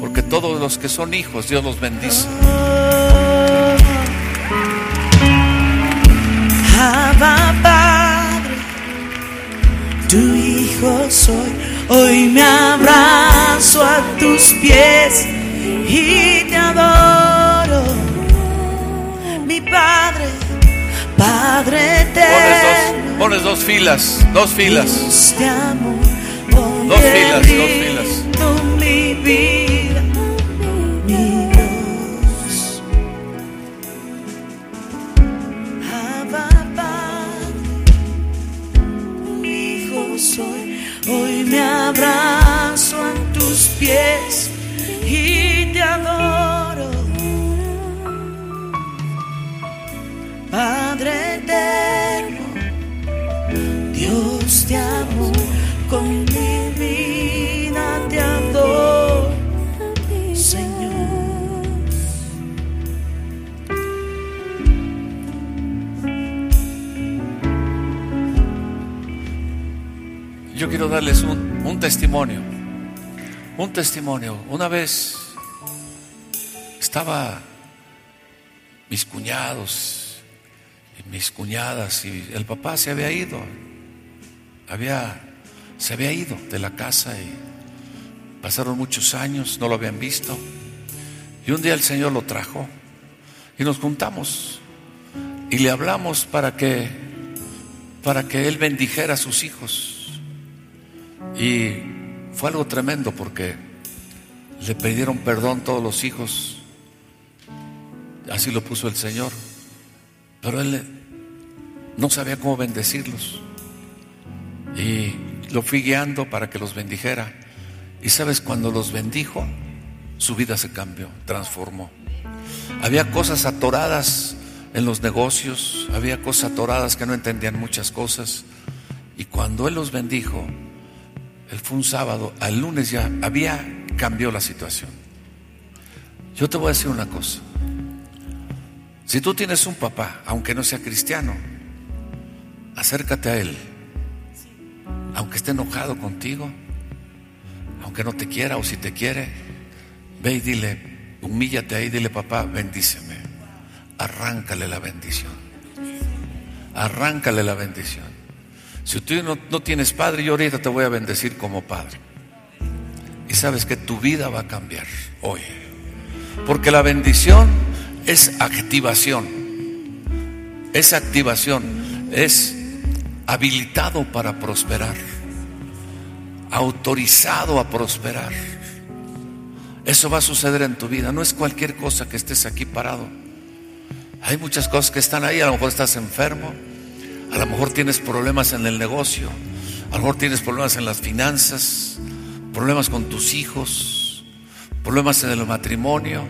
Porque todos los que son hijos, Dios los bendice. Abba Padre, tu hijo soy. Hoy me abrazo a tus pies y te adoro. Mi Padre, Padre Pones eterno. dos, pones dos filas, dos filas. Dios te amo. Dos filas, dos filas. filas. Mi vida, abrazo a tus pies y te adoro. Padre eterno. Dios te amo, con mi vida te adoro, Señor. Yo quiero darles un, un testimonio. Un testimonio. Una vez estaba mis cuñados y mis cuñadas y el papá se había ido. Había, se había ido de la casa y pasaron muchos años, no lo habían visto. Y un día el Señor lo trajo y nos juntamos y le hablamos para que para que él bendijera a sus hijos. Y fue algo tremendo porque le pidieron perdón todos los hijos. Así lo puso el Señor. Pero él no sabía cómo bendecirlos. Y lo fui guiando para que los bendijera. Y sabes, cuando los bendijo, su vida se cambió, transformó. Había cosas atoradas en los negocios, había cosas atoradas que no entendían muchas cosas. Y cuando Él los bendijo, Él fue un sábado, al lunes ya había cambió la situación. Yo te voy a decir una cosa. Si tú tienes un papá, aunque no sea cristiano, acércate a Él. Aunque esté enojado contigo, aunque no te quiera o si te quiere, ve y dile, humíllate ahí, dile papá, bendíceme. Arráncale la bendición. Arráncale la bendición. Si tú no, no tienes padre, yo ahorita te voy a bendecir como padre. Y sabes que tu vida va a cambiar hoy. Porque la bendición es activación. Es activación. Es habilitado para prosperar. Autorizado a prosperar. Eso va a suceder en tu vida. No es cualquier cosa que estés aquí parado. Hay muchas cosas que están ahí. A lo mejor estás enfermo. A lo mejor tienes problemas en el negocio. A lo mejor tienes problemas en las finanzas. Problemas con tus hijos. Problemas en el matrimonio.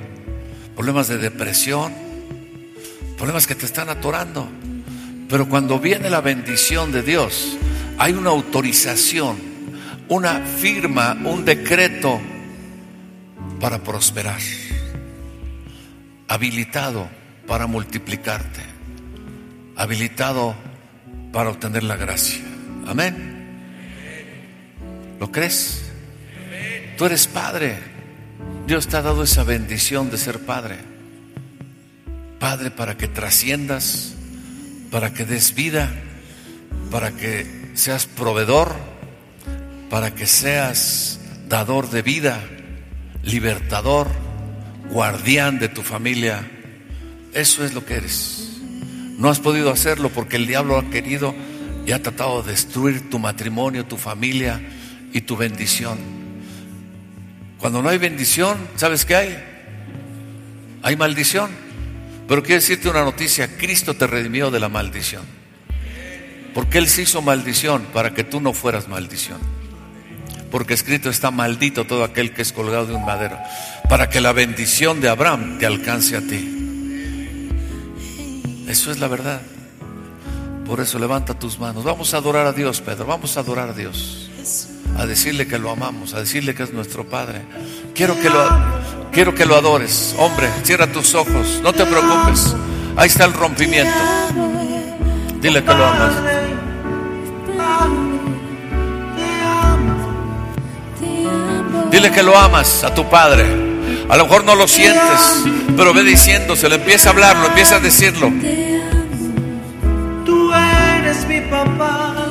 Problemas de depresión. Problemas que te están atorando. Pero cuando viene la bendición de Dios, hay una autorización, una firma, un decreto para prosperar. Habilitado para multiplicarte. Habilitado para obtener la gracia. Amén. ¿Lo crees? Tú eres padre. Dios te ha dado esa bendición de ser padre. Padre para que trasciendas, para que des vida, para que seas proveedor, para que seas dador de vida, libertador, guardián de tu familia. Eso es lo que eres. No has podido hacerlo porque el diablo ha querido y ha tratado de destruir tu matrimonio, tu familia y tu bendición. Cuando no hay bendición, ¿sabes qué hay? Hay maldición. Pero quiero decirte una noticia, Cristo te redimió de la maldición. Porque Él se hizo maldición para que tú no fueras maldición. Porque escrito está maldito todo aquel que es colgado de un madero. Para que la bendición de Abraham te alcance a ti. Eso es la verdad. Por eso levanta tus manos. Vamos a adorar a Dios, Pedro. Vamos a adorar a Dios. A decirle que lo amamos, a decirle que es nuestro Padre. Quiero que lo, quiero que lo adores. Hombre, cierra tus ojos. No te preocupes. Ahí está el rompimiento. Dile que lo amas. Dile que lo amas a tu Padre. A lo mejor no lo sientes, pero ve diciéndoselo, empieza a hablarlo, empieza a decirlo. Tú eres mi papá.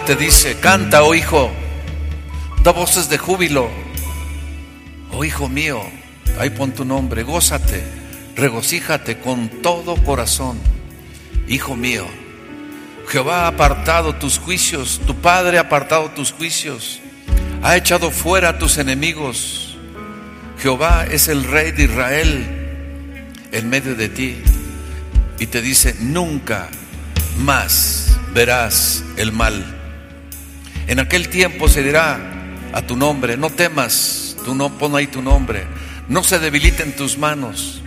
Te dice, canta, oh hijo, da voces de júbilo. Oh hijo mío, ahí pon tu nombre, gózate, regocíjate con todo corazón. Hijo mío, Jehová ha apartado tus juicios, tu padre ha apartado tus juicios, ha echado fuera a tus enemigos. Jehová es el rey de Israel en medio de ti y te dice, nunca más verás el mal. En aquel tiempo se dirá a tu nombre, no temas, tú no pon ahí tu nombre, no se debiliten tus manos.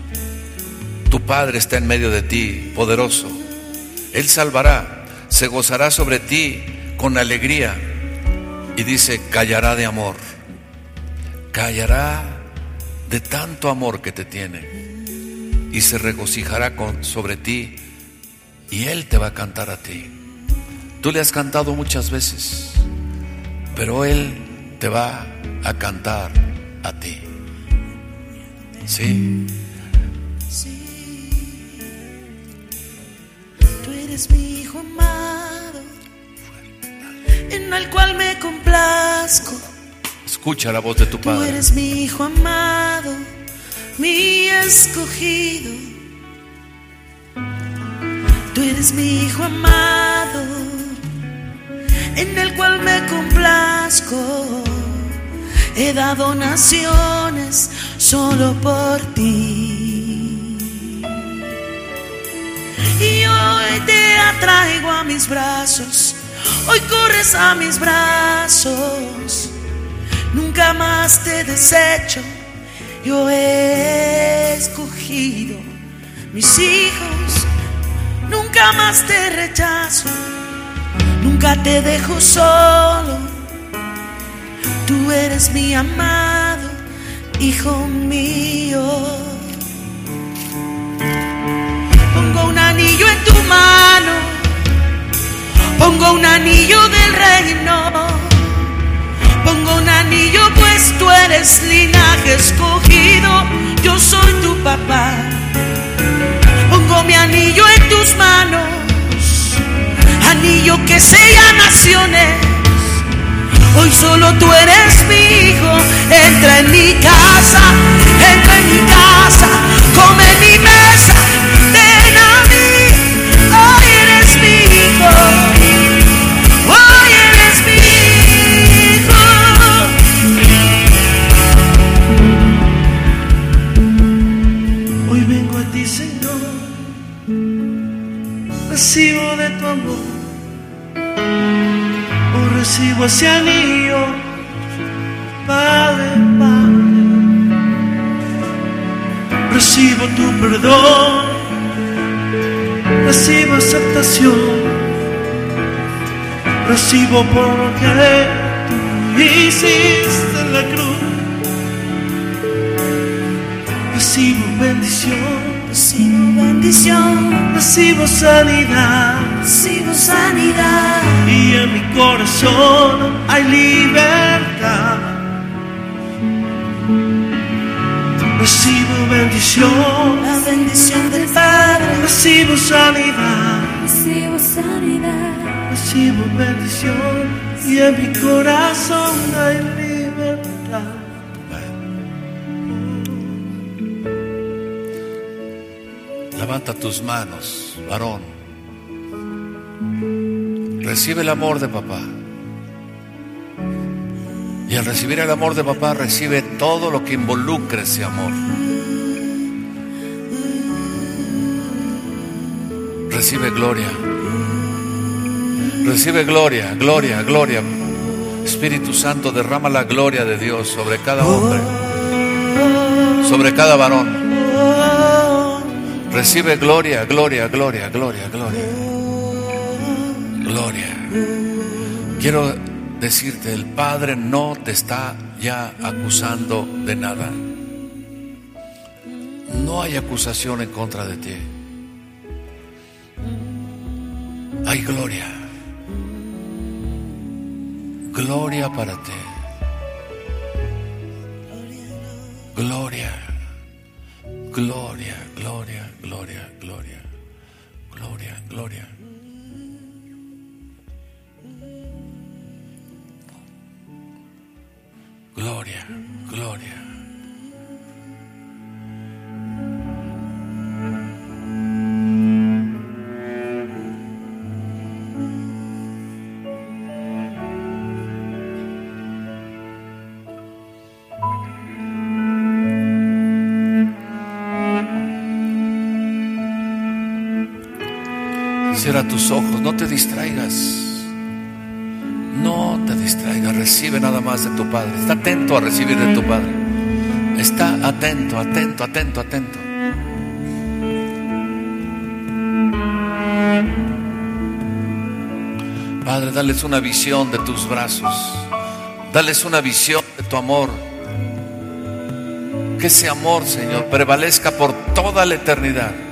Tu Padre está en medio de ti, poderoso. Él salvará, se gozará sobre ti con alegría. Y dice, callará de amor, callará de tanto amor que te tiene. Y se regocijará sobre ti y Él te va a cantar a ti. Tú le has cantado muchas veces, pero Él te va a cantar a ti. ¿Sí? Tú eres mi hijo amado, en el cual me complazco. Escucha la voz de tu Tú Padre. eres mi hijo amado, mi escogido. Tú eres mi hijo amado, en el cual me complazco. He dado naciones solo por ti. Hoy te atraigo a mis brazos, hoy corres a mis brazos. Nunca más te desecho, yo he escogido mis hijos. Nunca más te rechazo, nunca te dejo solo. Tú eres mi amado, hijo mío. Pongo un anillo en tu mano, pongo un anillo del reino, pongo un anillo pues tú eres linaje escogido, yo soy tu papá. Pongo mi anillo en tus manos, anillo que sella naciones. Hoy solo tú eres mi hijo, entra en mi casa, entra en mi casa, come mi mesa, ven a mí. Hoy eres mi hijo, Recibo ese anillo. Padre, Padre. Recibo tu perdón. Recibo aceptación. Recibo por lo que hiciste en la cruz. Recibo bendición. Recibo bendición, Recibo sanidad recibo sanidad. y en mi corazón hay libertad. Recibo bendición, La bendición del Padre. recibo sanidad, Recibo sanidad, recibo bendición y en mi corazón hay libertad. Levanta tus manos, varón. Recibe el amor de papá. Y al recibir el amor de papá, recibe todo lo que involucre ese amor. Recibe gloria. Recibe gloria, gloria, gloria. Espíritu Santo, derrama la gloria de Dios sobre cada hombre, sobre cada varón. Recibe gloria, gloria, gloria, gloria, gloria. Gloria. Quiero decirte, el Padre no te está ya acusando de nada. No hay acusación en contra de ti. Hay gloria. Gloria para ti. Gloria. Gloria, gloria, gloria, gloria. Gloria, gloria. Gloria, gloria. Cierra tus ojos, no te distraigas. Te distraigas, recibe nada más de tu Padre. Está atento a recibir de tu Padre. Está atento, atento, atento, atento. Padre, dales una visión de tus brazos. Dales una visión de tu amor. Que ese amor, Señor, prevalezca por toda la eternidad.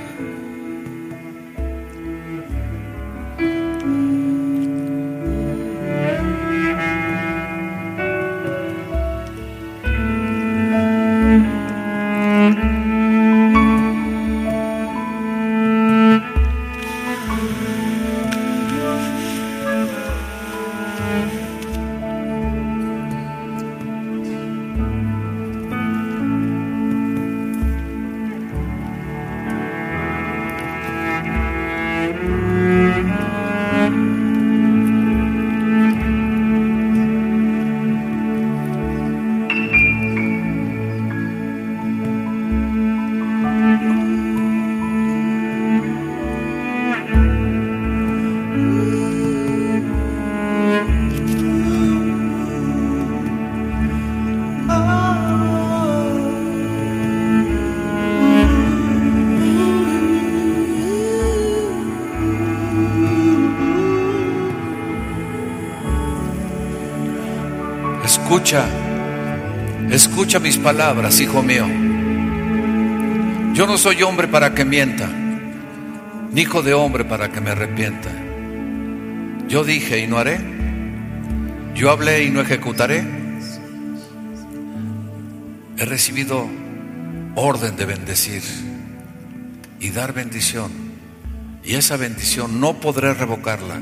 Mis palabras, hijo mío. Yo no soy hombre para que mienta, ni hijo de hombre para que me arrepienta. Yo dije y no haré, yo hablé y no ejecutaré. He recibido orden de bendecir y dar bendición, y esa bendición no podré revocarla.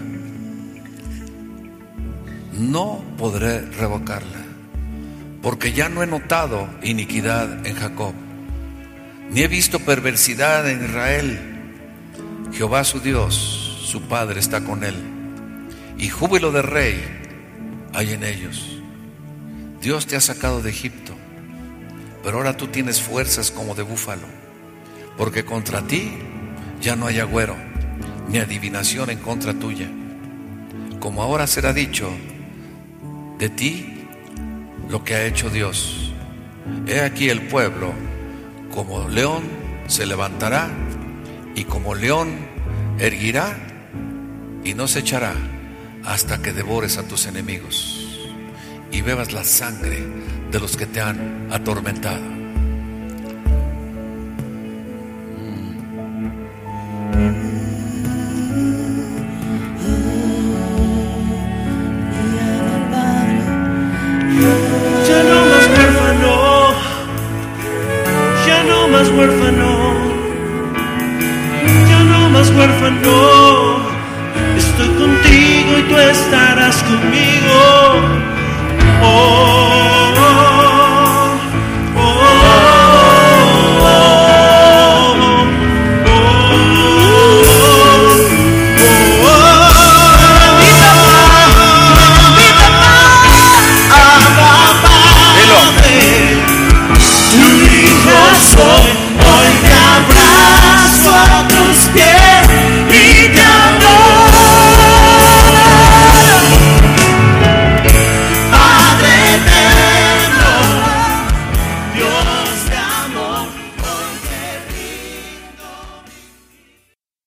No podré revocarla, porque ya no he notado iniquidad en Jacob, ni he visto perversidad en Israel. Jehová su Dios, su Padre está con él, y júbilo de rey hay en ellos. Dios te ha sacado de Egipto, pero ahora tú tienes fuerzas como de búfalo, porque contra ti ya no hay agüero, ni adivinación en contra tuya. Como ahora será dicho de ti lo que ha hecho Dios. He aquí el pueblo, como león se levantará, y como león erguirá, y no se echará hasta que devores a tus enemigos y bebas la sangre de los que te han atormentado.